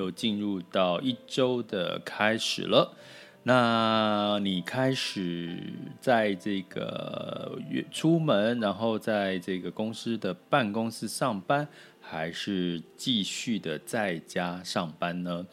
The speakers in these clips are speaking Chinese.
又进入到一周的开始了，那你开始在这个出门，然后在这个公司的办公室上班，还是继续的在家上班呢？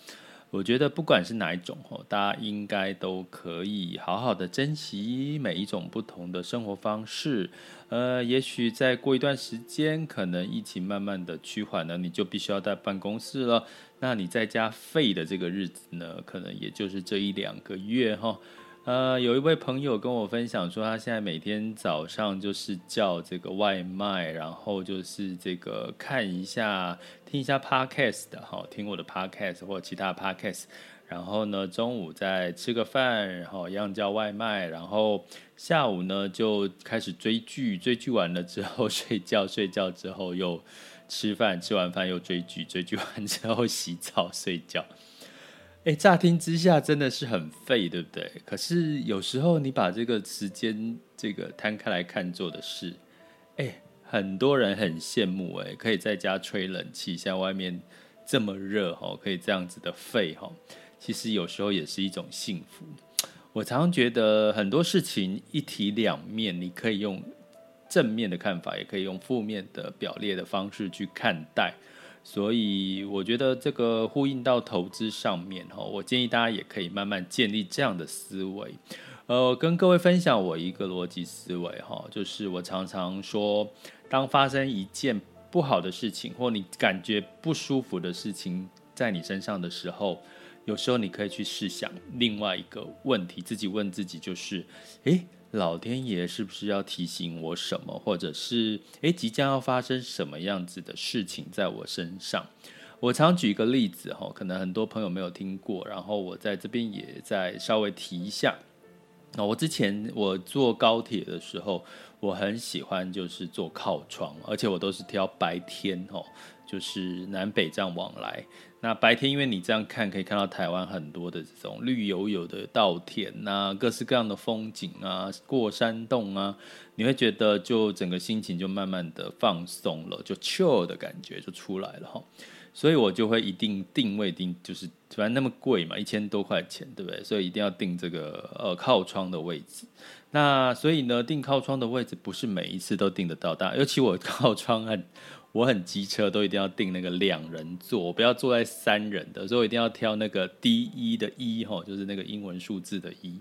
我觉得不管是哪一种哦，大家应该都可以好好的珍惜每一种不同的生活方式。呃，也许再过一段时间，可能疫情慢慢的趋缓了，你就必须要在办公室了。那你在家废的这个日子呢，可能也就是这一两个月哈。呃，有一位朋友跟我分享说，他现在每天早上就是叫这个外卖，然后就是这个看一下、听一下 podcast 的哈，听我的 podcast 或其他 podcast，然后呢，中午再吃个饭，然后一样叫外卖，然后下午呢就开始追剧，追剧完了之后 睡觉，睡觉之后又吃饭，吃完饭又追剧，追剧完之后洗澡睡觉。哎，乍听之下真的是很废，对不对？可是有时候你把这个时间这个摊开来看，做的事，哎，很多人很羡慕，哎，可以在家吹冷气，像外面这么热哈，可以这样子的废哈。其实有时候也是一种幸福。我常常觉得很多事情一体两面，你可以用正面的看法，也可以用负面的表列的方式去看待。所以我觉得这个呼应到投资上面哈，我建议大家也可以慢慢建立这样的思维。呃，跟各位分享我一个逻辑思维哈，就是我常常说，当发生一件不好的事情，或你感觉不舒服的事情在你身上的时候，有时候你可以去试想另外一个问题，自己问自己就是，诶。老天爷是不是要提醒我什么，或者是诶，即将要发生什么样子的事情在我身上？我常举一个例子哈，可能很多朋友没有听过，然后我在这边也再稍微提一下。那我之前我坐高铁的时候，我很喜欢就是坐靠窗，而且我都是挑白天哦，就是南北这样往来。那白天，因为你这样看，可以看到台湾很多的这种绿油油的稻田呐，各式各样的风景啊，过山洞啊，你会觉得就整个心情就慢慢的放松了，就 chill 的感觉就出来了哈。所以我就会一定定位定，就是反正那么贵嘛，一千多块钱，对不对？所以一定要定这个呃靠窗的位置。那所以呢，定靠窗的位置不是每一次都定得到，但尤其我靠窗很。我很机车，都一定要订那个两人座，我不要坐在三人的，所以我一定要挑那个 D 一的一哈，就是那个英文数字的一。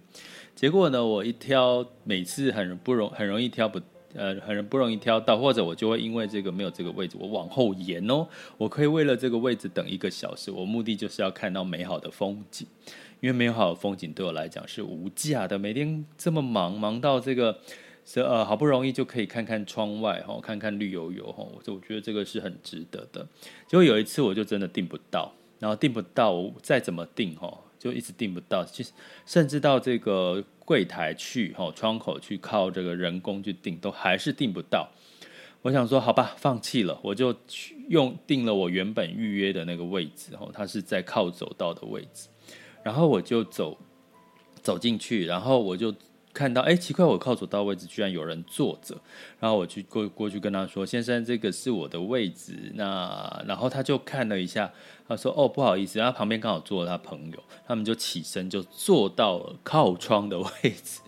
结果呢，我一挑，每次很不容很容易挑不呃，很不容易挑到，或者我就会因为这个没有这个位置，我往后延哦。我可以为了这个位置等一个小时，我目的就是要看到美好的风景，因为美好的风景对我来讲是无价的。每天这么忙，忙到这个。是呃，好不容易就可以看看窗外哈，看看绿油油哈，我我觉得这个是很值得的。结果有一次我就真的订不到，然后订不到，我再怎么订哈，就一直订不到。其实甚至到这个柜台去哈，窗口去靠这个人工去订，都还是订不到。我想说好吧，放弃了，我就去用订了我原本预约的那个位置哈，它是在靠走道的位置，然后我就走走进去，然后我就。看到哎，奇怪，我靠左到位置居然有人坐着，然后我去过过去跟他说：“先生，这个是我的位置。”那然后他就看了一下，他说：“哦，不好意思。”然后旁边刚好坐了他朋友，他们就起身就坐到了靠窗的位置，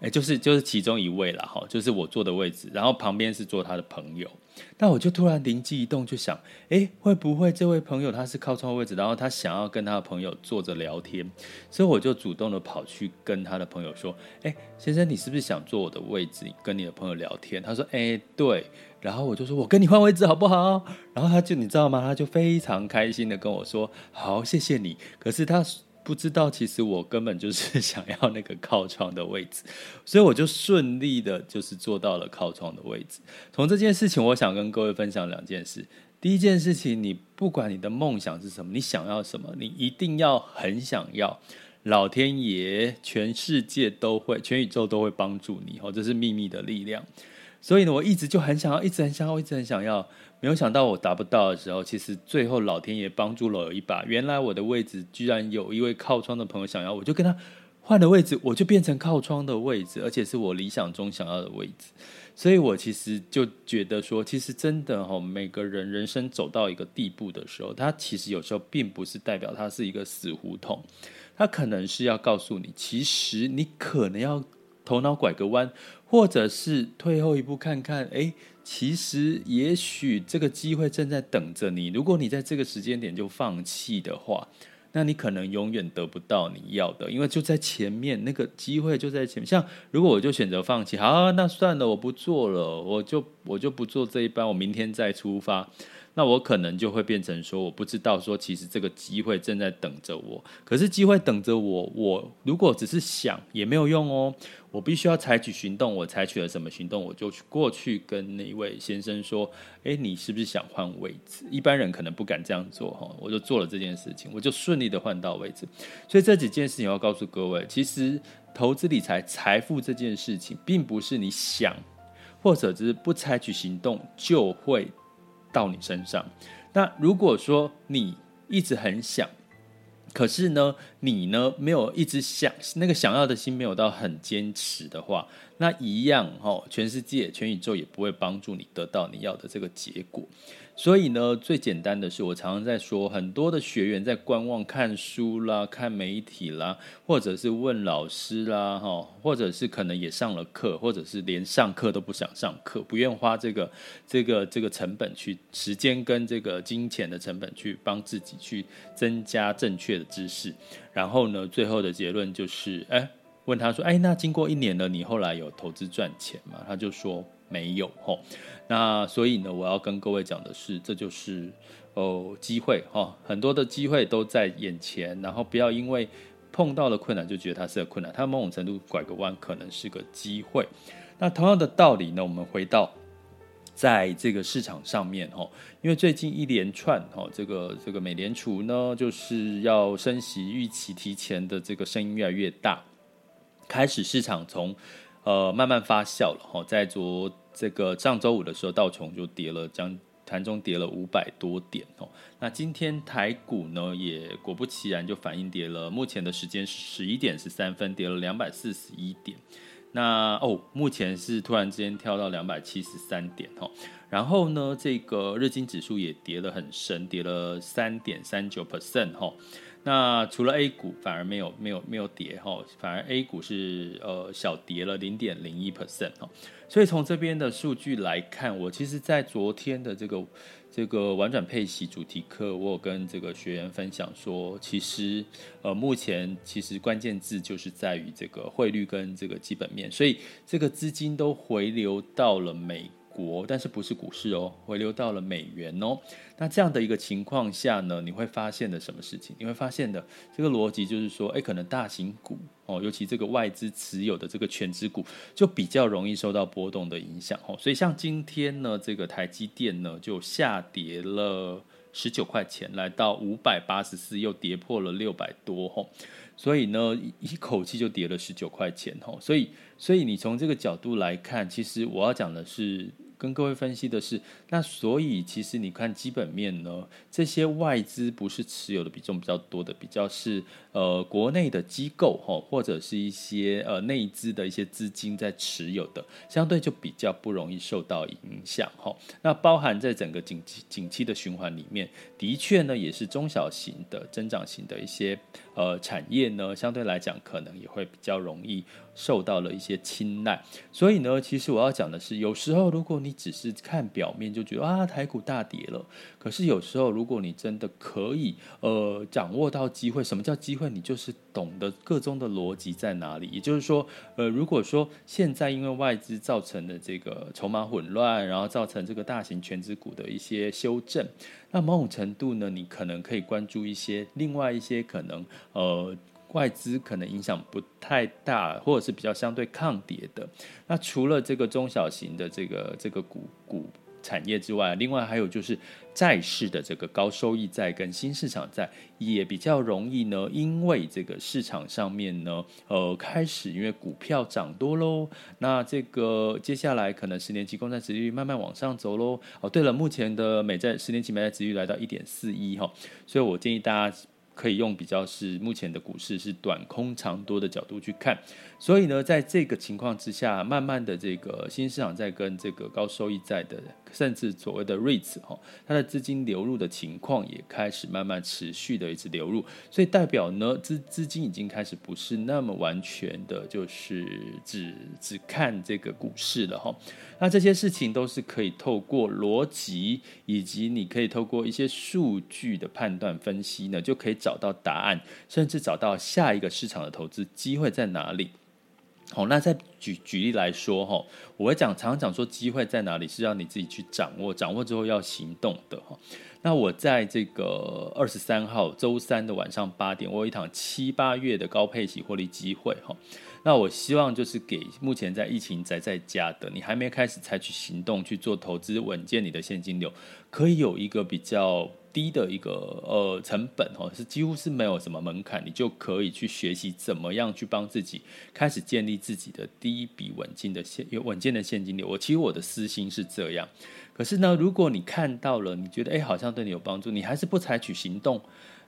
哎，就是就是其中一位了哈，就是我坐的位置，然后旁边是坐他的朋友。那我就突然灵机一动，就想，诶，会不会这位朋友他是靠窗位置，然后他想要跟他的朋友坐着聊天，所以我就主动的跑去跟他的朋友说，诶，先生，你是不是想坐我的位置，跟你的朋友聊天？他说，诶，对。然后我就说，我跟你换位置好不好？然后他就你知道吗？他就非常开心的跟我说，好，谢谢你。可是他。不知道，其实我根本就是想要那个靠窗的位置，所以我就顺利的，就是坐到了靠窗的位置。从这件事情，我想跟各位分享两件事。第一件事情，你不管你的梦想是什么，你想要什么，你一定要很想要，老天爷、全世界都会、全宇宙都会帮助你哦，这是秘密的力量。所以呢，我一直就很想要，一直很想要，一直很想要。没有想到我达不到的时候，其实最后老天爷帮助了我一把。原来我的位置居然有一位靠窗的朋友想要，我就跟他换了位置，我就变成靠窗的位置，而且是我理想中想要的位置。所以我其实就觉得说，其实真的哈，每个人人生走到一个地步的时候，他其实有时候并不是代表他是一个死胡同，他可能是要告诉你，其实你可能要头脑拐个弯，或者是退后一步看看，诶。其实，也许这个机会正在等着你。如果你在这个时间点就放弃的话，那你可能永远得不到你要的，因为就在前面，那个机会就在前面。像如果我就选择放弃，好，那算了，我不做了，我就我就不做这一班，我明天再出发。那我可能就会变成说，我不知道说，其实这个机会正在等着我。可是机会等着我，我如果只是想也没有用哦。我必须要采取行动。我采取了什么行动？我就去过去跟那位先生说：“诶，你是不是想换位置？”一般人可能不敢这样做哈。我就做了这件事情，我就顺利的换到位置。所以这几件事情要告诉各位，其实投资理财、财富这件事情，并不是你想或者只是不采取行动就会。到你身上，那如果说你一直很想，可是呢，你呢没有一直想，那个想要的心没有到很坚持的话，那一样哦，全世界、全宇宙也不会帮助你得到你要的这个结果。所以呢，最简单的是，我常常在说，很多的学员在观望、看书啦、看媒体啦，或者是问老师啦，哈，或者是可能也上了课，或者是连上课都不想上课，不愿花这个、这个、这个成本去时间跟这个金钱的成本去帮自己去增加正确的知识。然后呢，最后的结论就是，哎，问他说，哎，那经过一年了，你后来有投资赚钱吗？他就说没有，吼。那所以呢，我要跟各位讲的是，这就是哦机会哈，很多的机会都在眼前，然后不要因为碰到了困难就觉得它是个困难，它某种程度拐个弯可能是个机会。那同样的道理呢，我们回到在这个市场上面哈，因为最近一连串哈，这个这个美联储呢就是要升息，预期提前的这个声音越来越大，开始市场从呃慢慢发酵了哈，在昨。这个上周五的时候，道琼就跌了，将盘中跌了五百多点哦。那今天台股呢，也果不其然就反应跌了。目前的时间是十一点十三分，跌了两百四十一点。那哦，目前是突然之间跳到两百七十三点哦。然后呢，这个日经指数也跌了很深，跌了三点三九 percent 哈。那除了 A 股反而没有没有没有跌哈，反而 A 股是呃小跌了零点零一 percent 哈。所以从这边的数据来看，我其实，在昨天的这个这个玩转配息主题课，我有跟这个学员分享说，其实呃目前其实关键字就是在于这个汇率跟这个基本面，所以这个资金都回流到了美国，但是不是股市哦，回流到了美元哦。那这样的一个情况下呢，你会发现的什么事情？你会发现的这个逻辑就是说，哎，可能大型股哦，尤其这个外资持有的这个全值股，就比较容易受到波动的影响哦。所以像今天呢，这个台积电呢就下跌了十九块钱，来到五百八十四，又跌破了六百多吼。所以呢，一口气就跌了十九块钱吼。所以，所以你从这个角度来看，其实我要讲的是。跟各位分析的是，那所以其实你看基本面呢，这些外资不是持有的比重比较多的，比较是呃国内的机构哈，或者是一些呃内资的一些资金在持有的，相对就比较不容易受到影响哈。那包含在整个景气景气的循环里面，的确呢也是中小型的增长型的一些呃产业呢，相对来讲可能也会比较容易受到了一些青睐。所以呢，其实我要讲的是，有时候如果你只是看表面就觉得啊，台股大跌了，可是有时候如果你真的可以呃掌握到机会，什么叫机会？你就是懂得个中的逻辑在哪里。也就是说，呃，如果说现在因为外资造成的这个筹码混乱，然后造成这个大型权值股的一些修正，那某种程度呢，你可能可以关注一些另外一些可能呃。外资可能影响不太大，或者是比较相对抗跌的。那除了这个中小型的这个这个股股产业之外，另外还有就是债市的这个高收益债跟新市场债也比较容易呢，因为这个市场上面呢，呃，开始因为股票涨多喽，那这个接下来可能十年期公债殖率慢慢往上走喽。哦，对了，目前的美债十年期美债殖率来到一点四一哈，所以我建议大家。可以用比较是目前的股市是短空长多的角度去看，所以呢，在这个情况之下，慢慢的这个新市场在跟这个高收益债的，甚至所谓的 REITs 哈，它的资金流入的情况也开始慢慢持续的一直流入，所以代表呢，资资金已经开始不是那么完全的，就是只只看这个股市了哈。那这些事情都是可以透过逻辑，以及你可以透过一些数据的判断分析呢，就可以找到答案，甚至找到下一个市场的投资机会在哪里。好，那再举举例来说哈，我会讲常常讲说机会在哪里，是让你自己去掌握，掌握之后要行动的哈。那我在这个二十三号周三的晚上八点，我有一场七八月的高配息获利机会哈。那我希望就是给目前在疫情宅在家的，你还没开始采取行动去做投资，稳健你的现金流，可以有一个比较低的一个呃成本哦，是几乎是没有什么门槛，你就可以去学习怎么样去帮自己开始建立自己的第一笔稳健的现有稳健的现金流。我其实我的私心是这样，可是呢，如果你看到了，你觉得哎好像对你有帮助，你还是不采取行动，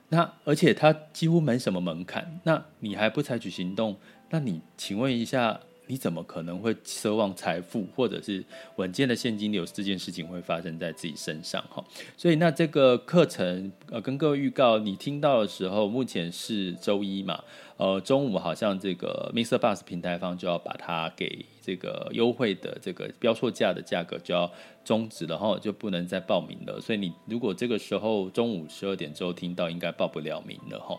那而且它几乎没什么门槛，那你还不采取行动？那你请问一下，你怎么可能会奢望财富或者是稳健的现金流这件事情会发生在自己身上？哈，所以那这个课程呃，跟各位预告，你听到的时候，目前是周一嘛，呃，中午好像这个 MixerBox 平台方就要把它给这个优惠的这个标错价的价格就要终止了哈，就不能再报名了。所以你如果这个时候中午十二点之后听到，应该报不了名了哈。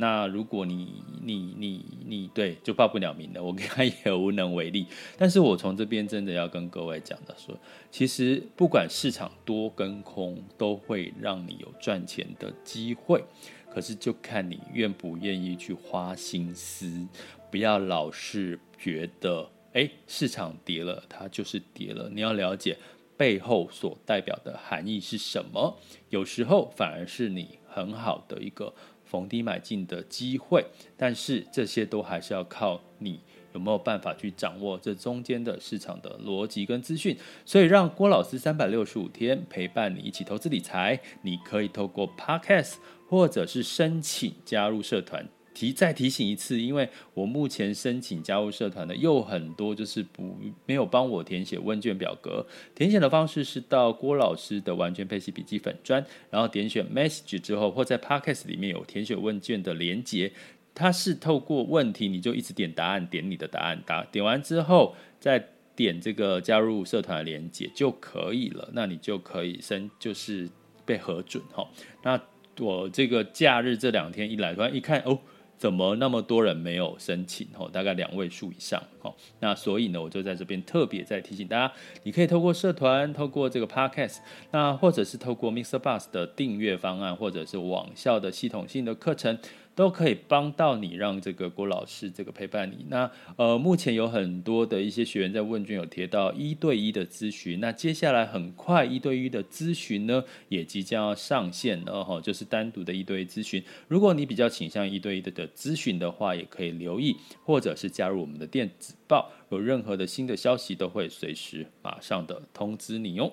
那如果你你你你对就报不了名了，我跟他也无能为力。但是我从这边真的要跟各位讲的说，其实不管市场多跟空，都会让你有赚钱的机会。可是就看你愿不愿意去花心思，不要老是觉得，哎，市场跌了，它就是跌了。你要了解背后所代表的含义是什么。有时候反而是你很好的一个。逢低买进的机会，但是这些都还是要靠你有没有办法去掌握这中间的市场的逻辑跟资讯。所以，让郭老师三百六十五天陪伴你一起投资理财，你可以透过 Podcast 或者是申请加入社团。提再提醒一次，因为我目前申请加入社团的又很多，就是不没有帮我填写问卷表格。填写的方式是到郭老师的完全配息笔记粉专，然后点选 message 之后，或在 podcast 里面有填写问卷的连接。它是透过问题，你就一直点答案，点你的答案，答点完之后再点这个加入社团的连接就可以了。那你就可以申，就是被核准哈。那我这个假日这两天一来，突然一看哦。怎么那么多人没有申请？吼，大概两位数以上。吼，那所以呢，我就在这边特别再提醒大家，你可以透过社团，透过这个 podcast，那或者是透过 Mr. Bus 的订阅方案，或者是网校的系统性的课程。都可以帮到你，让这个郭老师这个陪伴你。那呃，目前有很多的一些学员在问卷有提到一对一的咨询。那接下来很快一对一的咨询呢，也即将要上线了哈，就是单独的一对一咨询。如果你比较倾向一对一的的咨询的话，也可以留意，或者是加入我们的电子报，有任何的新的消息都会随时马上的通知你哟。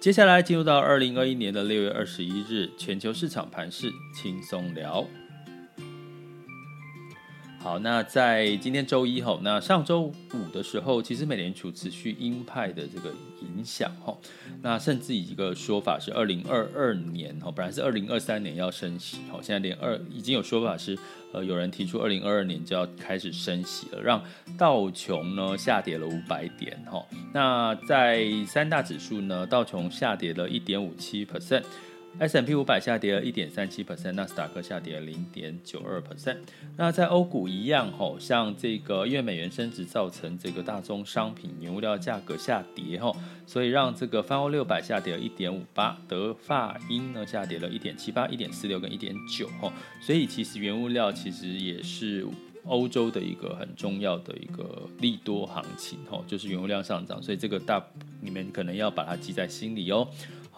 接下来进入到二零二一年的六月二十一日，全球市场盘势轻松聊。好，那在今天周一吼，那上周五的时候，其实美联储持续鹰派的这个影响吼，那甚至一个说法是二零二二年哈，本来是二零二三年要升息好，现在连二已经有说法是，呃，有人提出二零二二年就要开始升息了，让道琼呢下跌了五百点哈，那在三大指数呢，道琼下跌了一点五七 percent。S M P 五百下跌了一点三七 percent，纳斯达克下跌了零点九二 percent。那在欧股一样，吼，像这个因为美元升值造成这个大宗商品原物料价格下跌，吼，所以让这个泛欧六百下跌了一点五八，德法英呢下跌了一点七八、一点四六跟一点九，吼。所以其实原物料其实也是欧洲的一个很重要的一个利多行情，吼，就是原物料上涨，所以这个大你们可能要把它记在心里哦。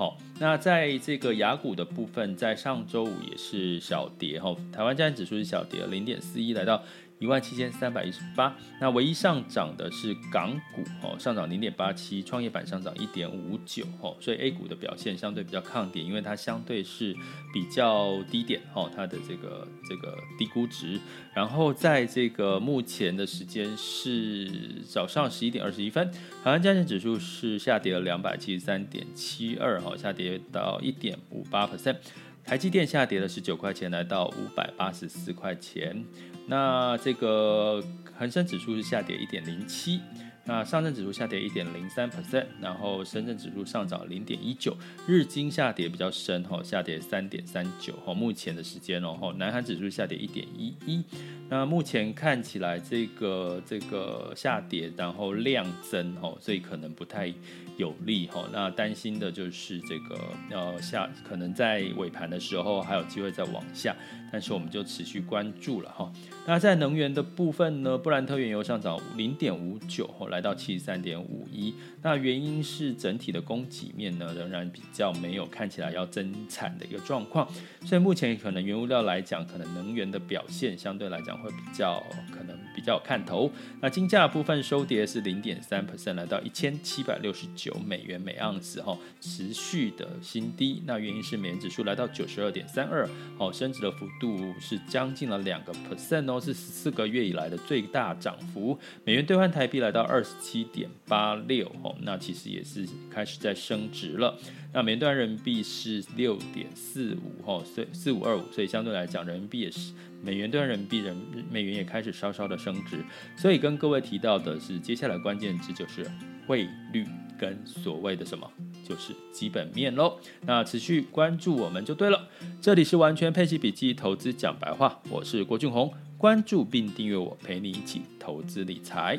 好，那在这个雅股的部分，在上周五也是小跌哈。台湾加权指数是小跌零点四一，来到一万七千三百一十八。那唯一上涨的是港股哦，上涨零点八七，创业板上涨一点五九哦。所以 A 股的表现相对比较抗跌，因为它相对是比较低点哦，它的这个这个低估值。然后在这个目前的时间是早上十一点二十一分，台湾加权指数是下跌了两百七十三点七二哈。下跌到一点五八 percent，台积电下跌了十九块钱，来到五百八十四块钱。那这个恒生指数是下跌一点零七。那上证指数下跌一点零三 percent，然后深圳指数上涨零点一九，日经下跌比较深哈，下跌三点三九哈，目前的时间哦，南韩指数下跌一点一一，那目前看起来这个这个下跌，然后量增哦，所以可能不太有利哈，那担心的就是这个呃下可能在尾盘的时候还有机会再往下，但是我们就持续关注了哈。那在能源的部分呢，布兰特原油上涨零点五九来到七十三点五一。那原因是整体的供给面呢，仍然比较没有看起来要增产的一个状况，所以目前可能原物料来讲，可能能源的表现相对来讲会比较可能比较有看头。那金价部分收跌是零点三 percent，来到一千七百六十九美元每盎司哈，持续的新低。那原因是美元指数来到九十二点三二，哦，升值的幅度是将近了两个 percent 哦，是十四个月以来的最大涨幅。美元兑换台币来到二十七点八六哦那其实也是开始在升值了。那美元兑人民币是六点四五哈，所以四五二五，所以相对来讲，人民币也是美元兑人民币人美元也开始稍稍的升值。所以跟各位提到的是，接下来关键字就是汇率跟所谓的什么，就是基本面喽。那持续关注我们就对了。这里是完全配息笔记投资讲白话，我是郭俊宏，关注并订阅我，陪你一起投资理财。